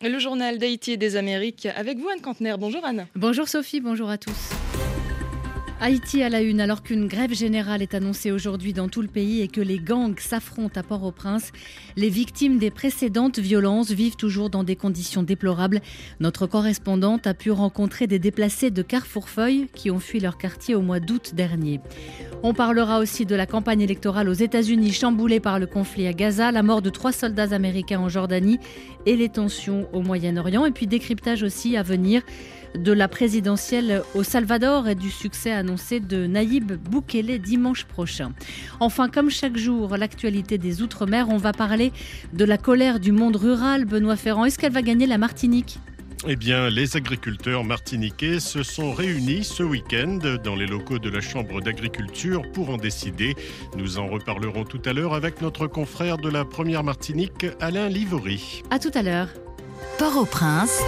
Le journal d'Haïti et des Amériques avec vous, Anne Cantner. Bonjour Anne. Bonjour Sophie, bonjour à tous. Haïti à la une alors qu'une grève générale est annoncée aujourd'hui dans tout le pays et que les gangs s'affrontent à Port-au-Prince. Les victimes des précédentes violences vivent toujours dans des conditions déplorables. Notre correspondante a pu rencontrer des déplacés de Carrefourfeuille qui ont fui leur quartier au mois d'août dernier. On parlera aussi de la campagne électorale aux États-Unis chamboulée par le conflit à Gaza, la mort de trois soldats américains en Jordanie et les tensions au Moyen-Orient et puis décryptage aussi à venir de la présidentielle au Salvador et du succès annoncé de Naïb Boukele dimanche prochain. Enfin, comme chaque jour, l'actualité des Outre-mer, on va parler de la colère du monde rural. Benoît Ferrand, est-ce qu'elle va gagner la Martinique? Eh bien, les agriculteurs martiniquais se sont réunis ce week-end dans les locaux de la Chambre d'agriculture pour en décider. Nous en reparlerons tout à l'heure avec notre confrère de la première Martinique, Alain Livory. À tout à l'heure. Port-au-Prince.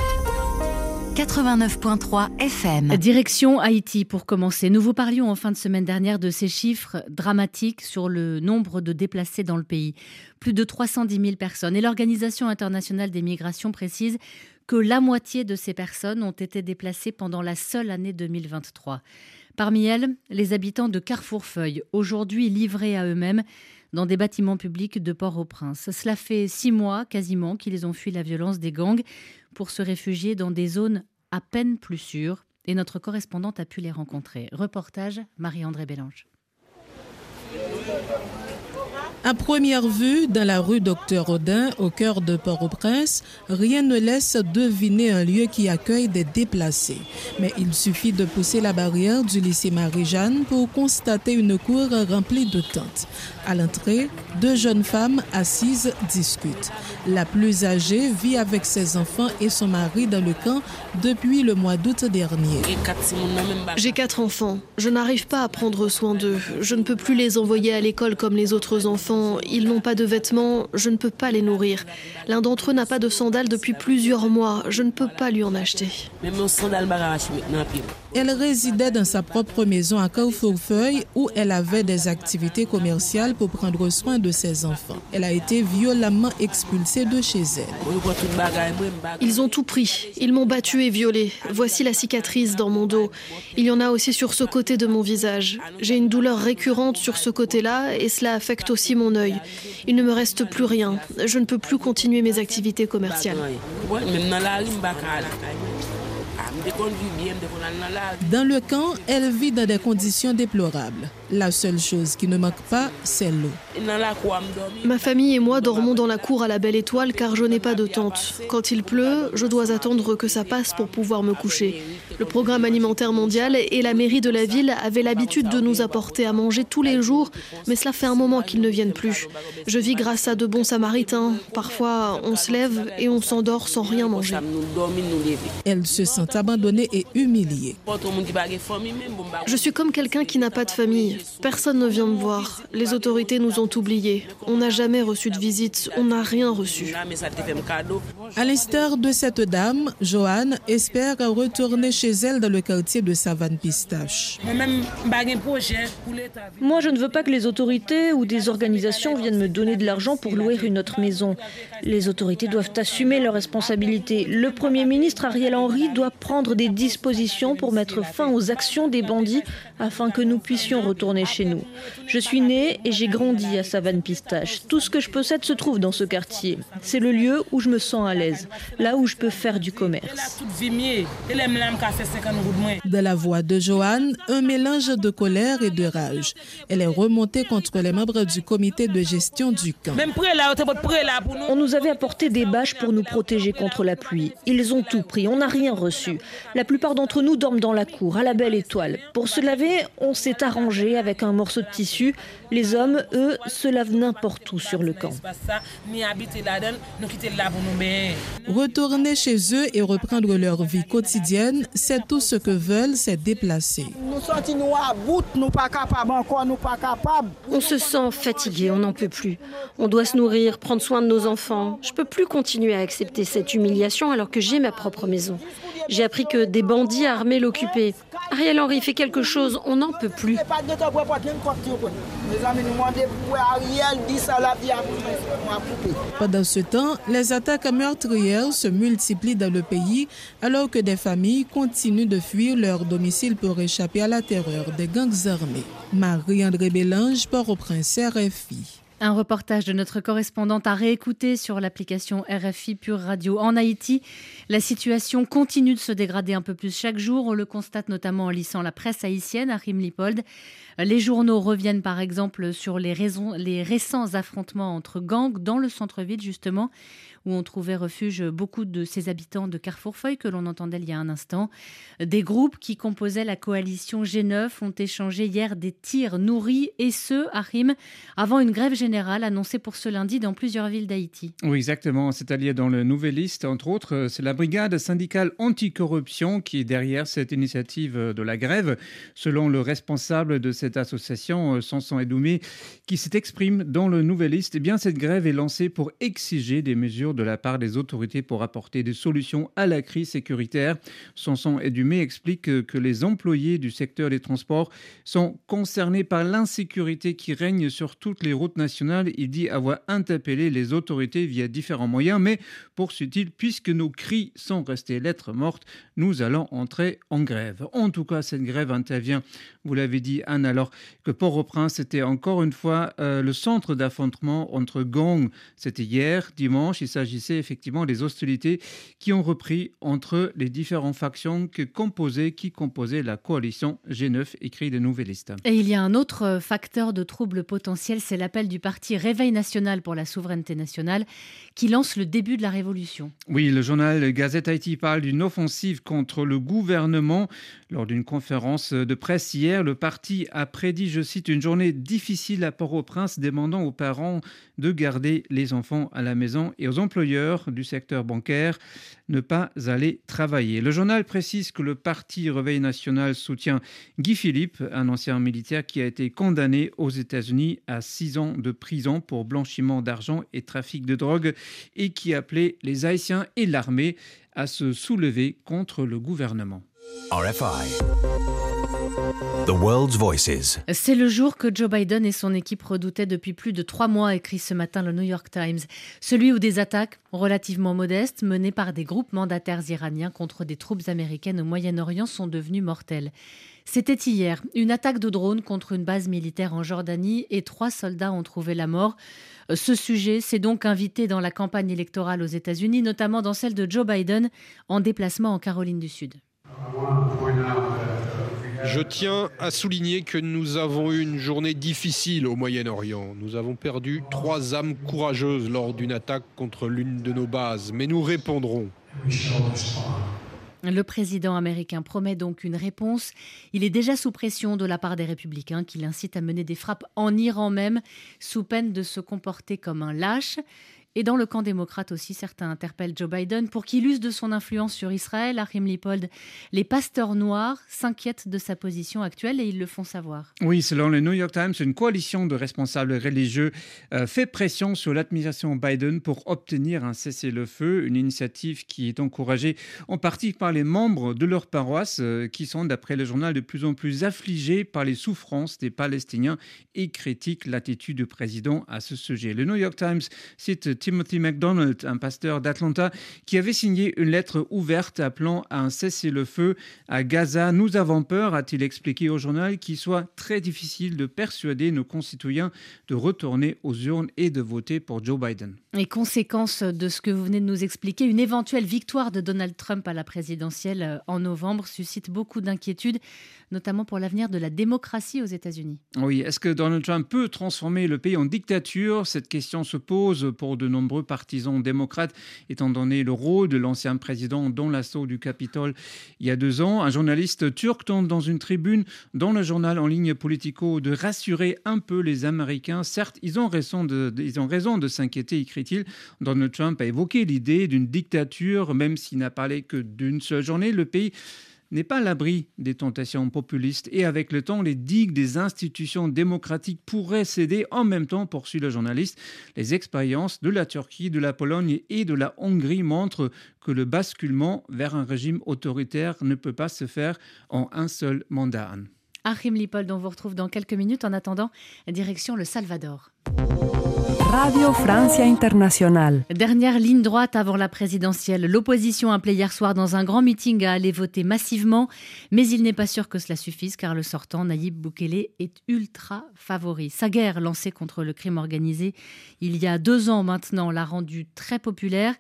89.3 FM. Direction Haïti pour commencer. Nous vous parlions en fin de semaine dernière de ces chiffres dramatiques sur le nombre de déplacés dans le pays. Plus de 310 000 personnes. Et l'Organisation internationale des migrations précise que la moitié de ces personnes ont été déplacées pendant la seule année 2023. Parmi elles, les habitants de Carrefourfeuille, aujourd'hui livrés à eux-mêmes dans des bâtiments publics de Port-au-Prince. Cela fait six mois quasiment qu'ils ont fui la violence des gangs pour se réfugier dans des zones à peine plus sûres. Et notre correspondante a pu les rencontrer. Reportage Marie-André Bélange. À première vue, dans la rue Docteur Audin, au cœur de Port-au-Prince, rien ne laisse deviner un lieu qui accueille des déplacés. Mais il suffit de pousser la barrière du lycée Marie-Jeanne pour constater une cour remplie de tentes. À l'entrée, deux jeunes femmes assises discutent. La plus âgée vit avec ses enfants et son mari dans le camp depuis le mois d'août dernier. J'ai quatre enfants. Je n'arrive pas à prendre soin d'eux. Je ne peux plus les envoyer à l'école comme les autres enfants. Ils n'ont pas de vêtements. Je ne peux pas les nourrir. L'un d'entre eux n'a pas de sandales depuis plusieurs mois. Je ne peux pas lui en acheter. Elle résidait dans sa propre maison à Carrefourfeuille où elle avait des activités commerciales pour prendre soin de ses enfants. Elle a été violemment expulsée de chez elle. Ils ont tout pris. Ils m'ont battue et violée. Voici la cicatrice dans mon dos. Il y en a aussi sur ce côté de mon visage. J'ai une douleur récurrente sur ce côté-là et cela affecte aussi mon œil. Il ne me reste plus rien. Je ne peux plus continuer mes activités commerciales. Dans le camp, elle vit dans des conditions déplorables. La seule chose qui ne manque pas, c'est l'eau. Ma famille et moi dormons dans la cour à la belle étoile car je n'ai pas de tente. Quand il pleut, je dois attendre que ça passe pour pouvoir me coucher. Le programme alimentaire mondial et la mairie de la ville avaient l'habitude de nous apporter à manger tous les jours, mais cela fait un moment qu'ils ne viennent plus. Je vis grâce à de bons samaritains. Parfois, on se lève et on s'endort sans rien manger. Elle se sent abandonnée et humiliée. Je suis comme quelqu'un qui n'a pas de famille. Personne ne vient me voir. Les autorités nous ont oubliés. On n'a jamais reçu de visite. On n'a rien reçu. À l'instar de cette dame, Joanne espère retourner chez elle dans le quartier de Savane Pistache. Moi, je ne veux pas que les autorités ou des organisations viennent me donner de l'argent pour louer une autre maison. Les autorités doivent assumer leurs responsabilités. Le Premier ministre Ariel Henry doit prendre des dispositions pour mettre fin aux actions des bandits afin que nous puissions retourner chez nous. Je suis née et j'ai grandi à Savane Pistache. Tout ce que je possède se trouve dans ce quartier. C'est le lieu où je me sens à l'aise, là où je peux faire du commerce. De la voix de Joanne, un mélange de colère et de rage. Elle est remontée contre les membres du comité de gestion du camp. On nous avait apporté des bâches pour nous protéger contre la pluie. Ils ont tout pris, on n'a rien reçu. La plupart d'entre nous dorment dans la cour, à la belle étoile. Pour se laver, on s'est arrangé avec un morceau de tissu. Les hommes, eux, se lavent n'importe où sur le camp. Retourner chez eux et reprendre leur vie quotidienne, c'est tout ce que veulent ces déplacés. On se sent fatigué, on n'en peut plus. On doit se nourrir, prendre soin de nos enfants. Je peux plus continuer à accepter cette humiliation alors que j'ai ma propre maison. J'ai appris que des bandits armés l'occupaient. Ariel Henry fait quelque chose, on n'en peut plus. Pendant ce temps, les attaques meurtrières se multiplient dans le pays alors que des familles continuent de fuir leur domicile pour échapper à la terreur des gangs armés. Marie-André Bélange, Port-au-Prince, RFI. Un reportage de notre correspondante à réécouter sur l'application RFI Pure Radio en Haïti. La situation continue de se dégrader un peu plus chaque jour. On le constate notamment en lisant la presse haïtienne à Rimlipold. Les journaux reviennent par exemple sur les, raisons, les récents affrontements entre gangs dans le centre-ville justement où on trouvait refuge beaucoup de ces habitants de Carrefourfeuille que l'on entendait il y a un instant. Des groupes qui composaient la coalition G9 ont échangé hier des tirs nourris et ce, Rime, avant une grève générale annoncée pour ce lundi dans plusieurs villes d'Haïti. Oui, exactement. C'est-à-dire dans le Nouvelliste, entre autres, c'est la brigade syndicale anticorruption qui est derrière cette initiative de la grève, selon le responsable de cette association, Sanson Edoumé, qui s'exprime dans le Nouvelliste. Eh bien, cette grève est lancée pour exiger des mesures de la part des autorités pour apporter des solutions à la crise sécuritaire. Sanson Edumé explique que, les employés du secteur des transports sont concernés par l'insécurité qui règne sur toutes les routes nationales. Il dit avoir interpellé les autorités via différents moyens, mais poursuit-il, puisque nos cris sont restés lettres mortes, nous allons entrer en grève. En tout cas, cette grève intervient, vous l'avez dit Anne, alors que Port-au-Prince était encore une fois euh, le centre d'affrontement entre gangs. C'était hier, dimanche, il s'agissait effectivement des hostilités qui ont repris entre les différentes factions que composaient, qui composaient la coalition G9, écrit de Nouvellistes. Et il y a un autre facteur de trouble potentiel, c'est l'appel du parti Réveil national pour la souveraineté nationale qui lance le début de la révolution. Oui, le journal Gazette Haïti parle d'une offensive contre le gouvernement. Lors d'une conférence de presse hier, le parti a prédit, je cite, une journée difficile à Port-au-Prince, demandant aux parents de garder les enfants à la maison et aux employeurs du secteur bancaire ne pas aller travailler. Le journal précise que le parti Réveil national soutient Guy Philippe, un ancien militaire qui a été condamné aux États-Unis à six ans de prison pour blanchiment d'argent et trafic de drogue et qui appelait les Haïtiens et l'armée à se soulever contre le gouvernement. RFI. The World's Voices. C'est le jour que Joe Biden et son équipe redoutaient depuis plus de trois mois, écrit ce matin le New York Times. Celui où des attaques relativement modestes menées par des groupes mandataires iraniens contre des troupes américaines au Moyen-Orient sont devenues mortelles. C'était hier, une attaque de drone contre une base militaire en Jordanie et trois soldats ont trouvé la mort. Ce sujet s'est donc invité dans la campagne électorale aux États-Unis, notamment dans celle de Joe Biden en déplacement en Caroline du Sud. Je tiens à souligner que nous avons eu une journée difficile au Moyen-Orient. Nous avons perdu trois âmes courageuses lors d'une attaque contre l'une de nos bases, mais nous répondrons. Le président américain promet donc une réponse. Il est déjà sous pression de la part des républicains qui l'incitent à mener des frappes en Iran même, sous peine de se comporter comme un lâche. Et dans le camp démocrate aussi, certains interpellent Joe Biden pour qu'il use de son influence sur Israël. Achim Lipold, les pasteurs noirs s'inquiètent de sa position actuelle et ils le font savoir. Oui, selon le New York Times, une coalition de responsables religieux euh, fait pression sur l'administration Biden pour obtenir un cessez-le-feu, une initiative qui est encouragée en partie par les membres de leur paroisse euh, qui sont, d'après le journal, de plus en plus affligés par les souffrances des Palestiniens et critiquent l'attitude du président à ce sujet. Le New York Times cite Timothy McDonald, un pasteur d'Atlanta, qui avait signé une lettre ouverte appelant à un cessez-le-feu à Gaza. Nous avons peur, a-t-il expliqué au journal, qu'il soit très difficile de persuader nos concitoyens de retourner aux urnes et de voter pour Joe Biden. Et conséquence de ce que vous venez de nous expliquer, une éventuelle victoire de Donald Trump à la présidentielle euh, en novembre suscite beaucoup d'inquiétudes, notamment pour l'avenir de la démocratie aux États-Unis. Oui, est-ce que Donald Trump peut transformer le pays en dictature? Cette question se pose pour de nombreux partisans démocrates, étant donné le rôle de l'ancien président dans l'assaut du Capitole il y a deux ans. Un journaliste turc tente dans une tribune dans le journal en ligne Politico de rassurer un peu les Américains. Certes, ils ont raison de, ils ont raison de s'inquiéter, écrit-il. Donald Trump a évoqué l'idée d'une dictature, même s'il n'a parlé que d'une seule journée. Le pays n'est pas l'abri des tentations populistes et avec le temps, les digues des institutions démocratiques pourraient céder en même temps, poursuit le journaliste. Les expériences de la Turquie, de la Pologne et de la Hongrie montrent que le basculement vers un régime autoritaire ne peut pas se faire en un seul mandat. Achim Lippol, on vous retrouve dans quelques minutes. En attendant, direction le Salvador. Radio Francia Internationale. Dernière ligne droite avant la présidentielle. L'opposition appelée hier soir dans un grand meeting à aller voter massivement, mais il n'est pas sûr que cela suffise car le sortant Nayib Bukele est ultra favori. Sa guerre lancée contre le crime organisé il y a deux ans maintenant l'a rendu très populaire.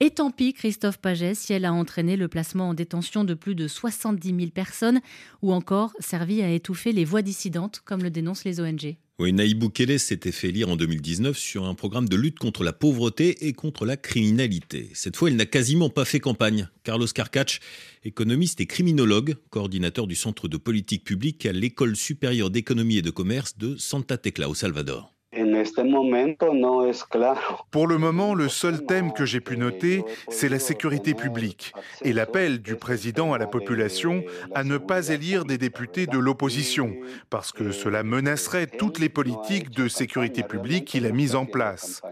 Et tant pis, Christophe Paget, si elle a entraîné le placement en détention de plus de 70 000 personnes ou encore servi à étouffer les voix dissidentes, comme le dénoncent les ONG. Oui, Naïb Boukele s'était fait lire en 2019 sur un programme de lutte contre la pauvreté et contre la criminalité. Cette fois, il n'a quasiment pas fait campagne. Carlos Carcach, économiste et criminologue, coordinateur du Centre de politique publique à l'École supérieure d'économie et de commerce de Santa Tecla au Salvador. Pour le moment, le seul thème que j'ai pu noter, c'est la sécurité publique et l'appel du président à la population à ne pas élire des députés de l'opposition, parce que cela menacerait toutes les politiques de sécurité publique qu'il a mises en place.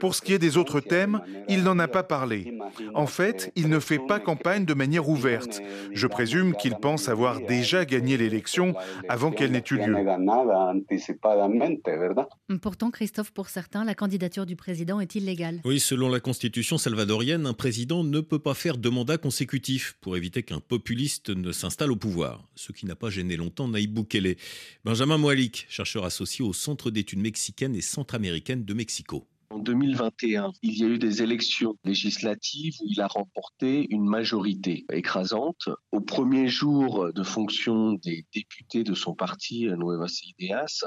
Pour ce qui est des autres thèmes, il n'en a pas parlé. En fait, il ne fait pas campagne de manière ouverte. Je présume qu'il pense avoir déjà gagné l'élection avant qu'elle n'ait eu lieu. Pourtant, Christophe, pour certains, la candidature du président est illégale. Oui, selon la constitution salvadorienne, un président ne peut pas faire deux mandats consécutifs pour éviter qu'un populiste ne s'installe au pouvoir, ce qui n'a pas gêné longtemps Naïb Bukele. Benjamin Moalik, chercheur associé au Centre d'études mexicaines et centra-américaines de Mexico. En 2021, il y a eu des élections législatives où il a remporté une majorité écrasante. Au premier jour de fonction des députés de son parti, Nuevas Ideas,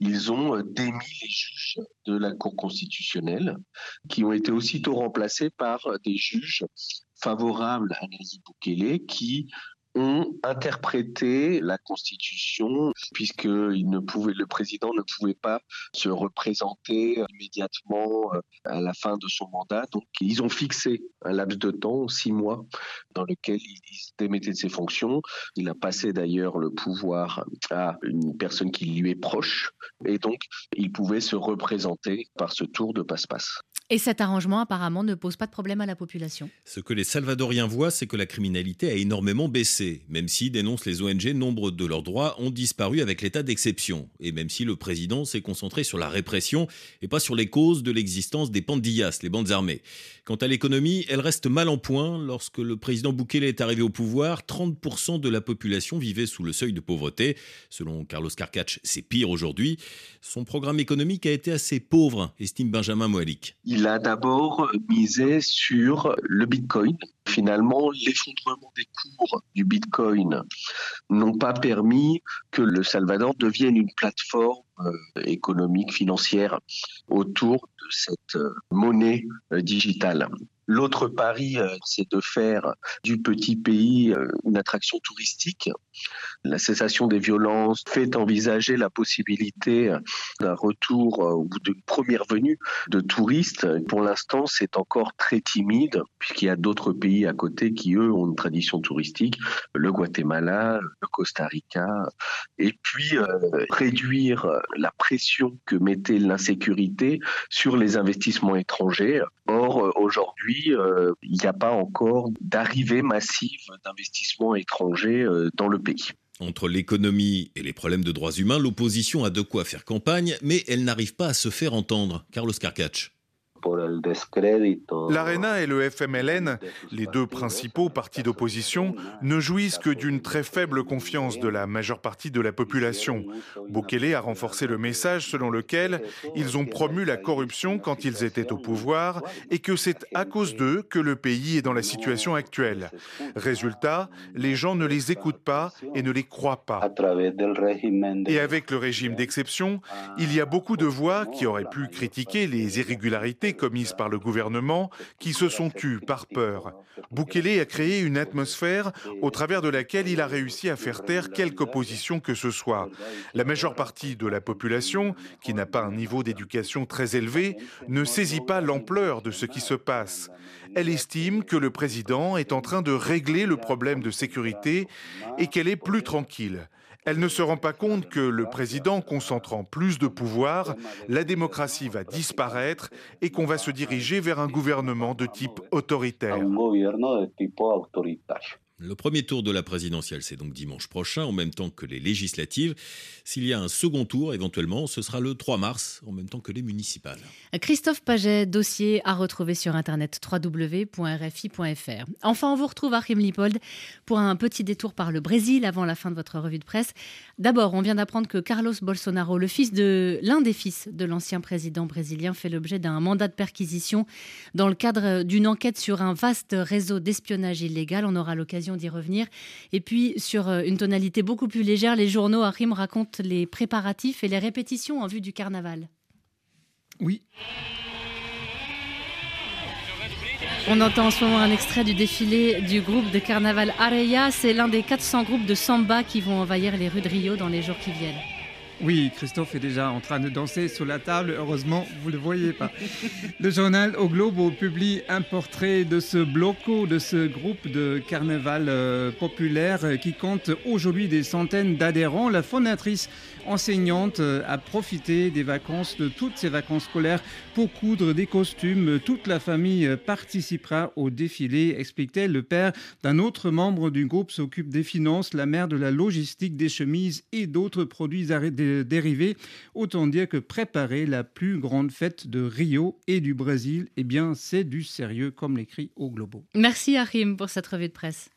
ils ont démis les juges de la Cour constitutionnelle, qui ont été aussitôt remplacés par des juges favorables à Nayib Bukele, qui ont interprété la Constitution puisque le président ne pouvait pas se représenter immédiatement euh, à la fin de son mandat. Donc ils ont fixé un laps de temps, six mois, dans lequel il, démettait de ses fonctions. Il a passé d'ailleurs le pouvoir à une personne qui lui est proche et donc il pouvait se représenter par ce tour de passe-passe. Et cet arrangement apparemment ne pose pas de problème à la population. Ce que les Salvadoriens voient, c'est que la criminalité a énormément baissé, même si, dénoncent les ONG, nombre de leurs droits ont disparu avec l'état d'exception, et même si le président s'est concentré sur la répression et pas sur les causes de l'existence des pandillas, les bandes armées. Quant à l'économie, elle reste mal en point. Lorsque le président Bukele est arrivé au pouvoir, 30% de la population vivait sous le seuil de pauvreté. Selon Carlos Carcach, c'est pire aujourd'hui. Son programme économique a été assez pauvre, estime Benjamin Moalik il a d'abord misé sur le Bitcoin. Finalement, l'effondrement des cours du Bitcoin n'ont pas permis que le Salvador devienne une plateforme euh, économique, financière autour de cette euh, monnaie euh, digitale. L'autre pari, euh, c'est de faire du petit pays euh, une attraction touristique. La cessation des violences fait envisager la possibilité euh, d'un retour ou d'une première venue de touristes. Pour l'instant, c'est encore très timide, puisqu'il y a d'autres pays à côté qui, eux, ont une tradition touristique, le Guatemala, le Costa Rica, et puis réduire la pression que mettait l'insécurité sur les investissements étrangers. Or, aujourd'hui, euh, il n'y a pas encore d'arrivée massive d'investissements étrangers euh, dans le pays. Entre l'économie et les problèmes de droits humains, l'opposition a de quoi faire campagne, mais elle n'arrive pas à se faire entendre. Carlos Carcach. L'ARENA et le FMLN, les deux principaux partis d'opposition, ne jouissent que d'une très faible confiance de la majeure partie de la population. Bukele a renforcé le message selon lequel ils ont promu la corruption quand ils étaient au pouvoir et que c'est à cause d'eux que le pays est dans la situation actuelle. Résultat, les gens ne les écoutent pas et ne les croient pas. Et avec le régime d'exception, il y a beaucoup de voix qui auraient pu critiquer les irrégularités commises par le gouvernement qui se sont tues par peur. Bukele a créé une atmosphère au travers de laquelle il a réussi à faire taire quelque opposition que ce soit. La majeure partie de la population, qui n'a pas un niveau d'éducation très élevé, ne saisit pas l'ampleur de ce qui se passe. Elle estime que le président est en train de régler le problème de sécurité et qu'elle est plus tranquille. Elle ne se rend pas compte que le président concentrant plus de pouvoir, la démocratie va disparaître et qu'on va se diriger vers un gouvernement de type autoritaire. Le premier tour de la présidentielle, c'est donc dimanche prochain, en même temps que les législatives. S'il y a un second tour, éventuellement, ce sera le 3 mars, en même temps que les municipales. Christophe Paget, dossier à retrouver sur internet www.rfi.fr. Enfin, on vous retrouve à Lipold pour un petit détour par le Brésil avant la fin de votre revue de presse. D'abord, on vient d'apprendre que Carlos Bolsonaro, le fils de l'un des fils de l'ancien président brésilien, fait l'objet d'un mandat de perquisition dans le cadre d'une enquête sur un vaste réseau d'espionnage illégal. On aura l'occasion d'y revenir. Et puis, sur euh, une tonalité beaucoup plus légère, les journaux Harim racontent les préparatifs et les répétitions en vue du carnaval. Oui. On entend en ce moment un extrait du défilé du groupe de carnaval Areia. C'est l'un des 400 groupes de samba qui vont envahir les rues de Rio dans les jours qui viennent. Oui, Christophe est déjà en train de danser sur la table. Heureusement, vous ne le voyez pas. Le journal Au Globo publie un portrait de ce bloco, de ce groupe de carnaval euh, populaire qui compte aujourd'hui des centaines d'adhérents. La fondatrice enseignante euh, a profité des vacances, de toutes ces vacances scolaires, pour coudre des costumes. Toute la famille participera au défilé, explique-t-elle. Le père d'un autre membre du groupe s'occupe des finances, la mère de la logistique, des chemises et d'autres produits dérivés. Autant dire que préparer la plus grande fête de Rio et du Brésil, eh bien, c'est du sérieux, comme l'écrit au Globo. Merci Achim pour cette revue de presse.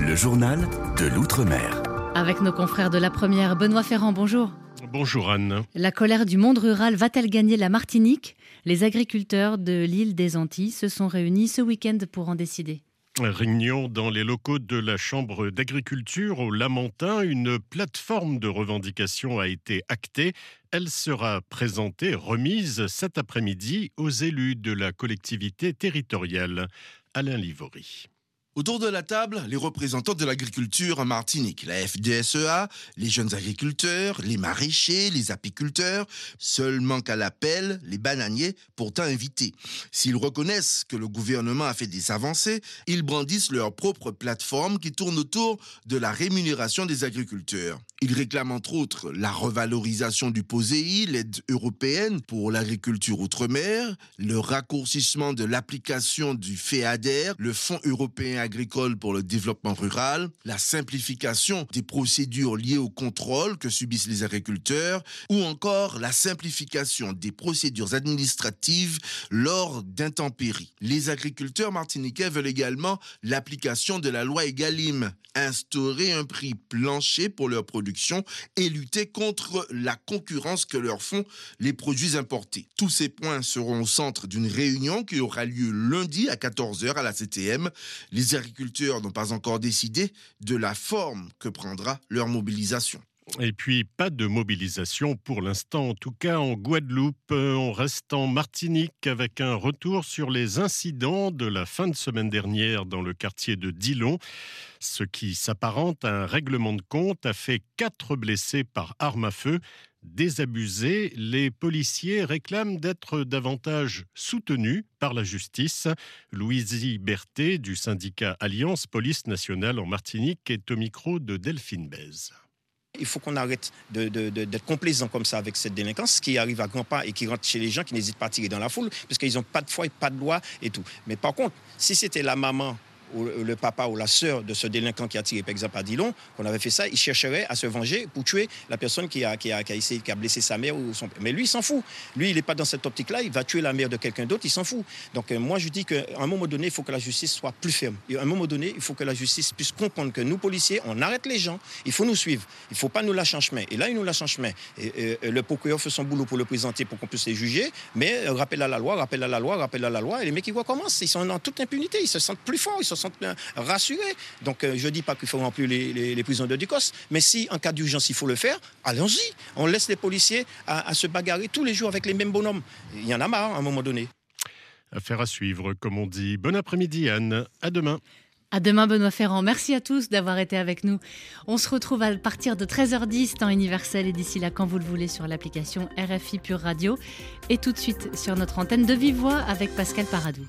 Le journal de l'Outre-mer. Avec nos confrères de la première, Benoît Ferrand, bonjour. Bonjour Anne. La colère du monde rural va-t-elle gagner la Martinique? Les agriculteurs de l'île des Antilles se sont réunis ce week-end pour en décider. Réunion dans les locaux de la Chambre d'agriculture au Lamentin. Une plateforme de revendication a été actée. Elle sera présentée, remise cet après-midi aux élus de la collectivité territoriale. Alain Livory. Autour de la table, les représentants de l'agriculture en Martinique, la FDSEA, les jeunes agriculteurs, les maraîchers, les apiculteurs. Seul manque à l'appel les bananiers, pourtant invités. S'ils reconnaissent que le gouvernement a fait des avancées, ils brandissent leur propre plateforme qui tourne autour de la rémunération des agriculteurs. Ils réclament entre autres la revalorisation du POSEI, l'aide européenne pour l'agriculture outre-mer, le raccourcissement de l'application du FEADER, le Fonds européen agricole pour le développement rural, la simplification des procédures liées au contrôle que subissent les agriculteurs, ou encore la simplification des procédures administratives lors d'intempéries. Les agriculteurs martiniquais veulent également l'application de la loi Egalim, instaurer un prix plancher pour leurs production et lutter contre la concurrence que leur font les produits importés. Tous ces points seront au centre d'une réunion qui aura lieu lundi à 14h à la CTM. Les agriculteurs n'ont pas encore décidé de la forme que prendra leur mobilisation. Et puis, pas de mobilisation pour l'instant, en tout cas en Guadeloupe. Euh, on reste en Martinique avec un retour sur les incidents de la fin de semaine dernière dans le quartier de Dillon. Ce qui s'apparente à un règlement de compte a fait quatre blessés par arme à feu. Désabusés, les policiers réclament d'être davantage soutenus par la justice. Louisie Berthet du syndicat Alliance Police Nationale en Martinique est au micro de Delphine Bèze. Il faut qu'on arrête d'être complaisant comme ça avec cette délinquance qui arrive à grands pas et qui rentre chez les gens qui n'hésitent pas à tirer dans la foule parce qu'ils n'ont pas de foi et pas de loi et tout. Mais par contre, si c'était la maman ou le papa ou la sœur de ce délinquant qui a tiré, par exemple, à Dillon, qu'on avait fait ça, il chercherait à se venger pour tuer la personne qui a, qui a, qui a blessé sa mère ou son père. Mais lui, il s'en fout. Lui, il n'est pas dans cette optique-là. Il va tuer la mère de quelqu'un d'autre, il s'en fout. Donc, euh, moi, je dis qu'à un moment donné, il faut que la justice soit plus ferme. Et à un moment donné, il faut que la justice puisse comprendre que nous, policiers, on arrête les gens. Il faut nous suivre. Il ne faut pas nous lâcher en chemin. Et là, il nous lâche en chemin. Le procureur fait son boulot pour le présenter, pour qu'on puisse les juger. Mais euh, rappel à la loi, rappel à la loi, rappel à la loi. Et les mecs, ils voient comment? Ils sont en toute impunité. Ils se sentent plus forts. Ils se euh, donc euh, je ne dis pas qu'il faut remplir les, les, prisons de Ducos, mais si en cas d'urgence il faut le faire, allons-y. On laisse les policiers à, se bagarrer tous les jours avec les mêmes bonhommes. Il y en a marre à un moment donné. Affaire à suivre, comme on dit. Bon après-midi Anne, à demain. À demain Benoît Ferrand. Merci à tous d'avoir été avec nous. On se retrouve à partir de 13h10 temps universel et d'ici là quand vous le voulez sur l'application RFI Pure Radio et tout de suite sur notre antenne de Vive Voix avec Pascal Paradou.